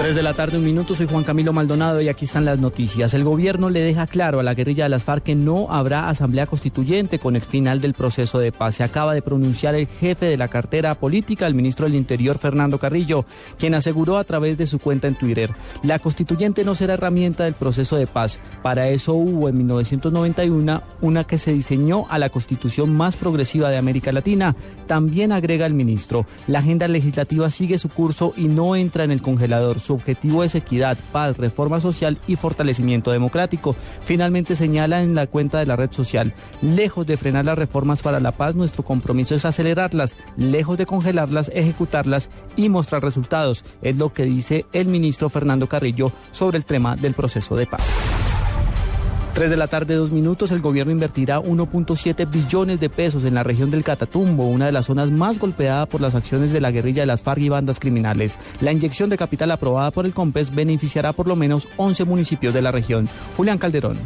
3 de la tarde, un minuto, soy Juan Camilo Maldonado y aquí están las noticias. El gobierno le deja claro a la guerrilla de las FARC que no habrá asamblea constituyente con el final del proceso de paz. Se acaba de pronunciar el jefe de la cartera política, el ministro del Interior, Fernando Carrillo, quien aseguró a través de su cuenta en Twitter, la constituyente no será herramienta del proceso de paz. Para eso hubo en 1991 una que se diseñó a la constitución más progresiva de América Latina. También agrega el ministro, la agenda legislativa sigue su curso y no entra en el congelador su objetivo es equidad, paz, reforma social y fortalecimiento democrático. Finalmente señala en la cuenta de la red social, lejos de frenar las reformas para la paz, nuestro compromiso es acelerarlas, lejos de congelarlas, ejecutarlas y mostrar resultados. Es lo que dice el ministro Fernando Carrillo sobre el tema del proceso de paz. 3 de la tarde, dos minutos, el gobierno invertirá 1.7 billones de pesos en la región del Catatumbo, una de las zonas más golpeadas por las acciones de la guerrilla de las FARC y bandas criminales. La inyección de capital aprobada por el COMPES beneficiará por lo menos 11 municipios de la región. Julián Calderón.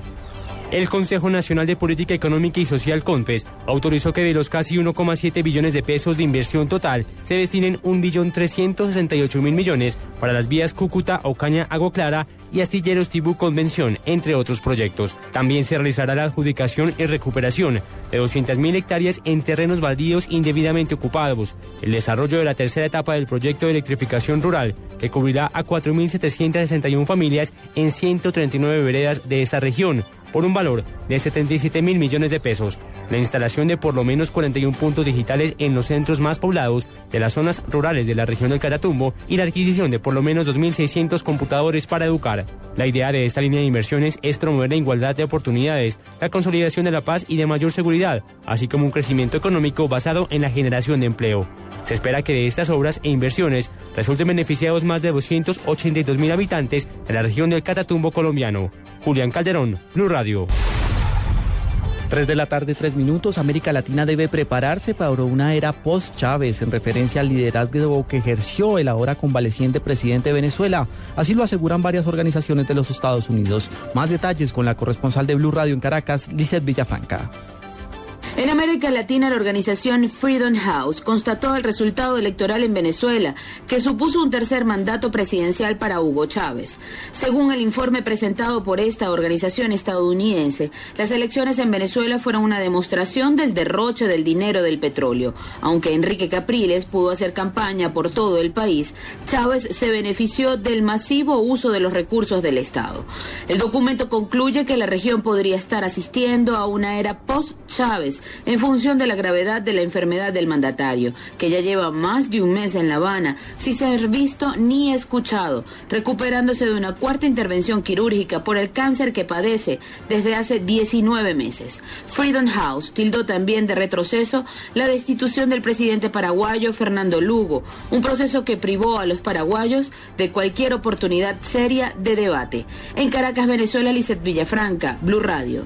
El Consejo Nacional de Política Económica y Social CONPES autorizó que de los casi 1,7 billones de pesos de inversión total se destinen 1.368.000 millones para las vías Cúcuta, Ocaña, Agua Clara y Astilleros Tibú Convención, entre otros proyectos. También se realizará la adjudicación y recuperación de 200.000 hectáreas en terrenos baldíos indebidamente ocupados, el desarrollo de la tercera etapa del proyecto de electrificación rural, que cubrirá a 4.761 familias en 139 veredas de esta región por un valor de 77 mil millones de pesos, la instalación de por lo menos 41 puntos digitales en los centros más poblados de las zonas rurales de la región del Catatumbo y la adquisición de por lo menos 2.600 computadores para educar. La idea de esta línea de inversiones es promover la igualdad de oportunidades, la consolidación de la paz y de mayor seguridad, así como un crecimiento económico basado en la generación de empleo. Se espera que de estas obras e inversiones resulten beneficiados más de 282 mil habitantes de la región del Catatumbo colombiano. Julián Calderón, Blue Radio. 3 de la tarde, 3 minutos. América Latina debe prepararse para una era post-Chávez en referencia al liderazgo que ejerció el ahora convaleciente presidente de Venezuela. Así lo aseguran varias organizaciones de los Estados Unidos. Más detalles con la corresponsal de Blue Radio en Caracas, Lizeth Villafranca. En América Latina, la organización Freedom House constató el resultado electoral en Venezuela, que supuso un tercer mandato presidencial para Hugo Chávez. Según el informe presentado por esta organización estadounidense, las elecciones en Venezuela fueron una demostración del derroche del dinero del petróleo. Aunque Enrique Capriles pudo hacer campaña por todo el país, Chávez se benefició del masivo uso de los recursos del Estado. El documento concluye que la región podría estar asistiendo a una era post-Chávez en función de la gravedad de la enfermedad del mandatario, que ya lleva más de un mes en La Habana, sin ser visto ni escuchado, recuperándose de una cuarta intervención quirúrgica por el cáncer que padece desde hace 19 meses. Freedom House tildó también de retroceso la destitución del presidente paraguayo Fernando Lugo, un proceso que privó a los paraguayos de cualquier oportunidad seria de debate. En Caracas, Venezuela, Lizeth Villafranca, Blue Radio.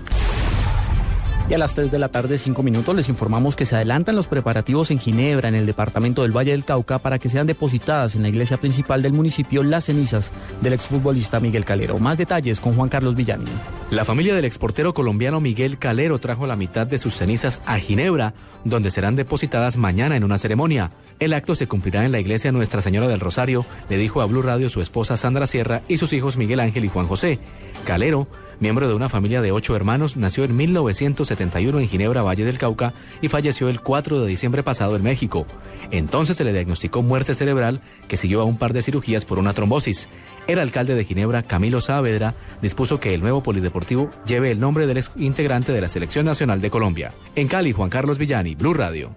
Y a las 3 de la tarde, 5 minutos, les informamos que se adelantan los preparativos en Ginebra, en el departamento del Valle del Cauca, para que sean depositadas en la iglesia principal del municipio las cenizas del exfutbolista Miguel Calero. Más detalles con Juan Carlos Villani. La familia del exportero colombiano Miguel Calero trajo la mitad de sus cenizas a Ginebra, donde serán depositadas mañana en una ceremonia. El acto se cumplirá en la iglesia Nuestra Señora del Rosario, le dijo a Blue Radio su esposa Sandra Sierra y sus hijos Miguel Ángel y Juan José. Calero miembro de una familia de ocho hermanos, nació en 1971 en Ginebra, Valle del Cauca, y falleció el 4 de diciembre pasado en México. Entonces se le diagnosticó muerte cerebral, que siguió a un par de cirugías por una trombosis. El alcalde de Ginebra, Camilo Saavedra, dispuso que el nuevo polideportivo lleve el nombre del ex integrante de la Selección Nacional de Colombia. En Cali, Juan Carlos Villani, Blue Radio.